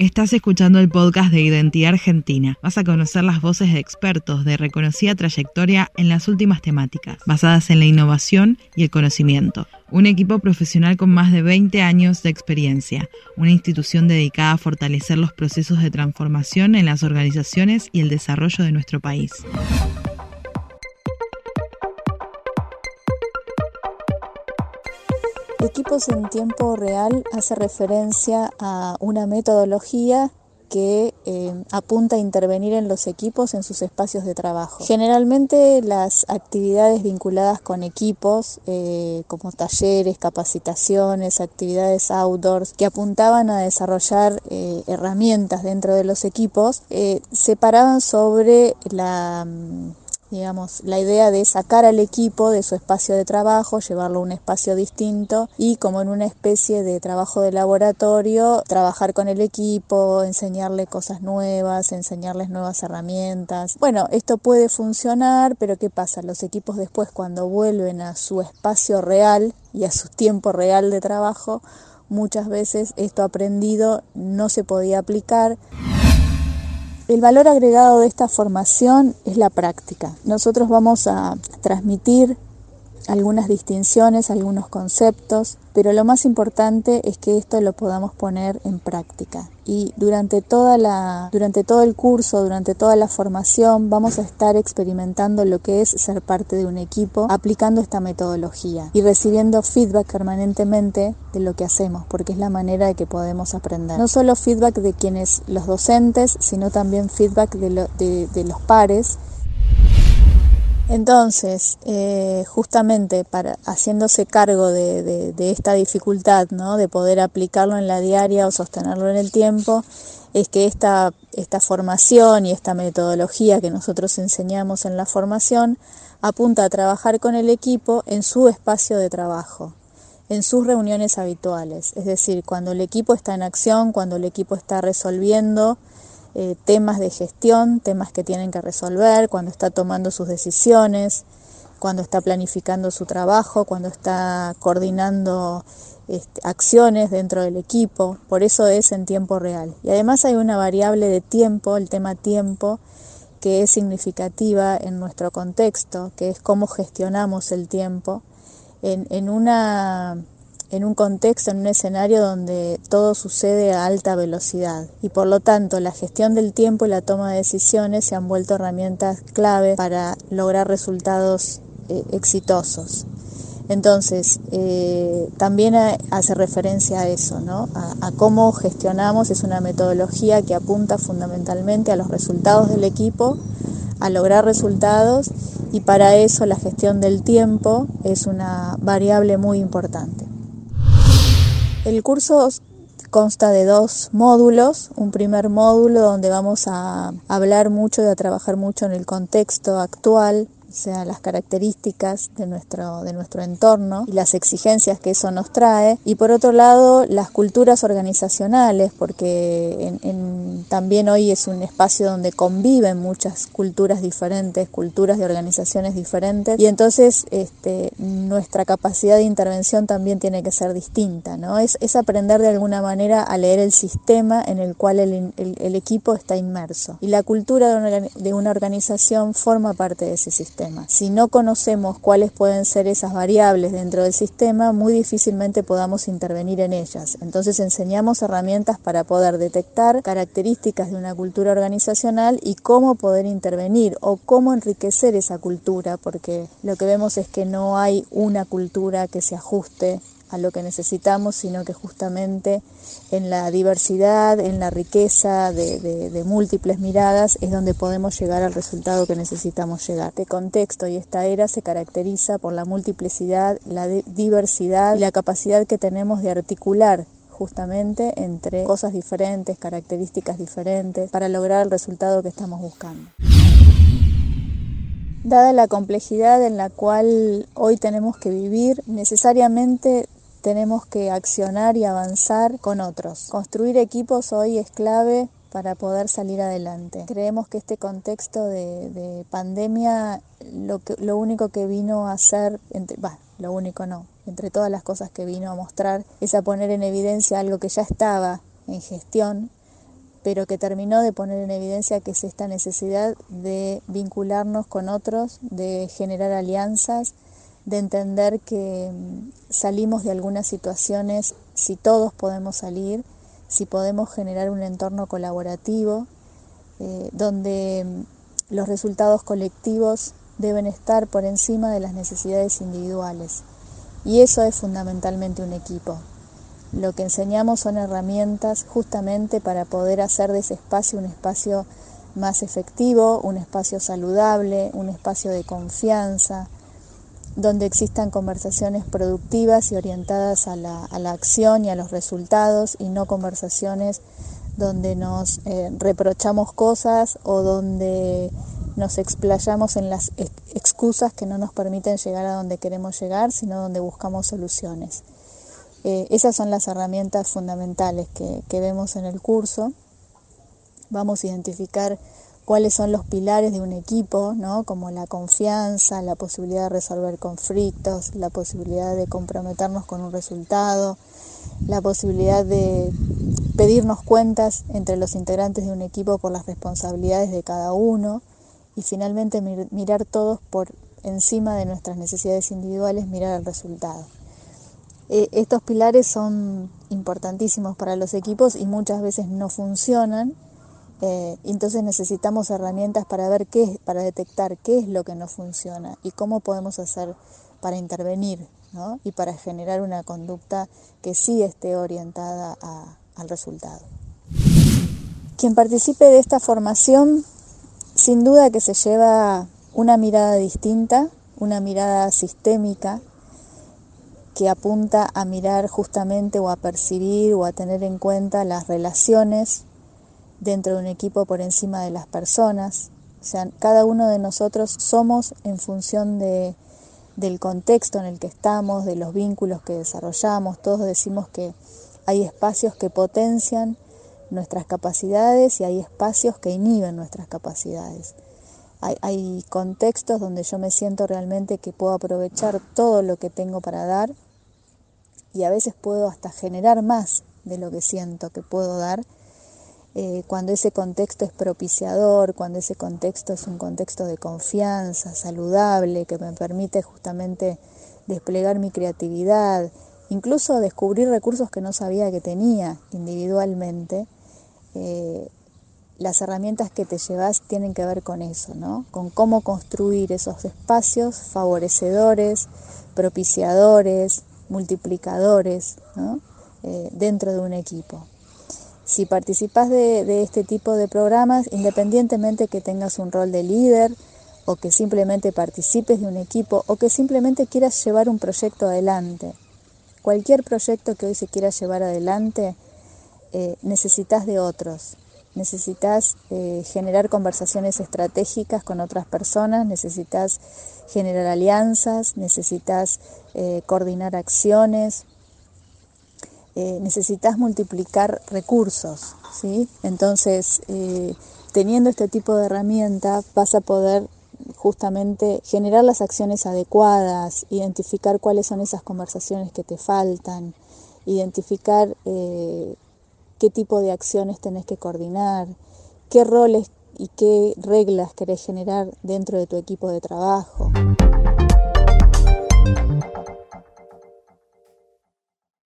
Estás escuchando el podcast de Identidad Argentina. Vas a conocer las voces de expertos de reconocida trayectoria en las últimas temáticas, basadas en la innovación y el conocimiento. Un equipo profesional con más de 20 años de experiencia, una institución dedicada a fortalecer los procesos de transformación en las organizaciones y el desarrollo de nuestro país. Equipos en tiempo real hace referencia a una metodología que eh, apunta a intervenir en los equipos en sus espacios de trabajo. Generalmente las actividades vinculadas con equipos, eh, como talleres, capacitaciones, actividades outdoors, que apuntaban a desarrollar eh, herramientas dentro de los equipos, se paraban sobre la mm, digamos, la idea de sacar al equipo de su espacio de trabajo, llevarlo a un espacio distinto y como en una especie de trabajo de laboratorio, trabajar con el equipo, enseñarle cosas nuevas, enseñarles nuevas herramientas. Bueno, esto puede funcionar, pero ¿qué pasa? Los equipos después cuando vuelven a su espacio real y a su tiempo real de trabajo, muchas veces esto aprendido no se podía aplicar. El valor agregado de esta formación es la práctica. Nosotros vamos a transmitir algunas distinciones, algunos conceptos, pero lo más importante es que esto lo podamos poner en práctica. Y durante, toda la, durante todo el curso, durante toda la formación, vamos a estar experimentando lo que es ser parte de un equipo, aplicando esta metodología y recibiendo feedback permanentemente de lo que hacemos, porque es la manera de que podemos aprender. No solo feedback de quienes, los docentes, sino también feedback de, de los pares entonces, eh, justamente para haciéndose cargo de, esta dificultad, ¿no? de poder aplicarlo en la diaria o sostenerlo en el tiempo, es que esta, esta formación y esta metodología que nosotros enseñamos en la formación apunta a trabajar con el equipo en su espacio de trabajo, en sus reuniones habituales. Es decir, cuando el equipo está en acción, cuando el equipo está resolviendo eh, temas de gestión, temas que tienen que resolver, cuando está tomando sus decisiones, cuando está planificando su trabajo, cuando está coordinando este, acciones dentro del equipo, por eso es en tiempo real. Y además hay una variable de tiempo, el tema tiempo, que es significativa en nuestro contexto, que es cómo gestionamos el tiempo en, en una en un contexto, en un escenario donde todo sucede a alta velocidad y por lo tanto la gestión del tiempo y la toma de decisiones se han vuelto herramientas clave para lograr resultados eh, exitosos. Entonces, eh, también hace referencia a eso, ¿no? A, a, cómo gestionamos, es una metodología que apunta fundamentalmente a los resultados del equipo, a lograr resultados y para eso la gestión del tiempo es una variable muy importante. El curso consta de dos módulos. Un primer módulo donde vamos a hablar mucho y a trabajar mucho en el contexto actual o sea, las características de nuestro, de nuestro entorno y las exigencias que eso nos trae. Y por otro lado, las culturas organizacionales, porque también hoy es un espacio donde conviven muchas culturas diferentes, culturas de organizaciones diferentes, y entonces este, nuestra capacidad de intervención también tiene que ser distinta, ¿no? Es, es aprender de alguna manera a leer el sistema en el cual el, el, equipo está inmerso. Y la cultura de una, de una organización forma parte de ese sistema. Si no conocemos cuáles pueden ser esas variables dentro del sistema, muy difícilmente podamos intervenir en ellas. Entonces enseñamos herramientas para poder detectar características de una cultura organizacional y cómo poder intervenir o cómo enriquecer esa cultura, porque lo que vemos es que no hay una cultura que se ajuste a lo que necesitamos, sino que justamente en la diversidad, en la riqueza de, múltiples miradas es donde podemos llegar al resultado que necesitamos llegar. Este contexto y esta era se caracteriza por la multiplicidad, la diversidad y la capacidad que tenemos de articular justamente entre cosas diferentes, características diferentes, para lograr el resultado que estamos buscando. Dada la complejidad en la cual hoy tenemos que vivir, necesariamente tenemos que accionar y avanzar con otros. Construir equipos hoy es clave para poder salir adelante. Creemos que este contexto de, pandemia lo, que, lo único que vino a hacer, entre, lo único no, entre todas las cosas que vino a mostrar es a poner en evidencia algo que ya estaba en gestión, pero que terminó de poner en evidencia que es esta necesidad de vincularnos con otros, de generar alianzas, de entender que mm, salimos de algunas situaciones si todos podemos salir, si podemos generar un entorno colaborativo, eh, donde mm, los resultados colectivos deben estar por encima de las necesidades individuales. Y eso es fundamentalmente un equipo. Lo que enseñamos son herramientas justamente para poder hacer de ese espacio un espacio más efectivo, un espacio saludable, un espacio de confianza, donde existan conversaciones productivas y orientadas a la, acción y a los resultados y no conversaciones donde nos eh, reprochamos cosas o donde nos explayamos en las excusas que no nos permiten llegar a donde queremos llegar, sino donde buscamos soluciones. Eh, esas son las herramientas fundamentales que vemos en el curso. Vamos a identificar cuáles son los pilares de un equipo, ¿no? como la confianza, la posibilidad de resolver conflictos, la posibilidad de comprometernos con un resultado, la posibilidad de pedirnos cuentas entre los integrantes de un equipo por las responsabilidades de cada uno y finalmente mirar todos por encima de nuestras necesidades individuales, mirar el resultado. Eh, estos pilares son importantísimos para los equipos y muchas veces no funcionan, eh, entonces necesitamos herramientas para ver qué, para detectar qué es lo que no funciona y cómo podemos hacer para intervenir y para generar una conducta que sí esté orientada al resultado. Quien participe de esta formación, sin duda que se lleva una mirada distinta, una mirada sistémica, que apunta a mirar justamente o a percibir o a tener en cuenta las relaciones dentro de un equipo por encima de las personas. O sea, cada uno de nosotros somos en función de, del contexto en el que estamos, de los vínculos que desarrollamos. Todos decimos que hay espacios que potencian nuestras capacidades y hay espacios que inhiben nuestras capacidades. Hay, hay, contextos donde yo me siento realmente que puedo aprovechar todo lo que tengo para dar y a veces puedo hasta generar más de lo que siento que puedo dar eh, cuando ese contexto es propiciador, cuando ese contexto es un contexto de confianza, saludable, que me permite justamente desplegar mi creatividad, incluso descubrir recursos que no sabía que tenía individualmente. Eh, las herramientas que te llevas tienen que ver con eso, ¿no? Con cómo construir esos espacios favorecedores, propiciadores, multiplicadores eh, dentro de un equipo. Si participas de, este tipo de programas, independientemente que tengas un rol de líder o que simplemente participes de un equipo o que simplemente quieras llevar un proyecto adelante, cualquier proyecto que hoy se quiera llevar adelante, eh, necesitas de otros, necesitas eh, generar conversaciones estratégicas con otras personas, necesitas generar alianzas, necesitas eh, coordinar acciones, eh, necesitas multiplicar recursos, ¿sí? Entonces, teniendo este tipo de herramienta vas a poder justamente generar las acciones adecuadas, identificar cuáles son esas conversaciones que te faltan, identificar qué tipo de acciones tenés que coordinar, qué roles y qué reglas querés generar dentro de tu equipo de trabajo.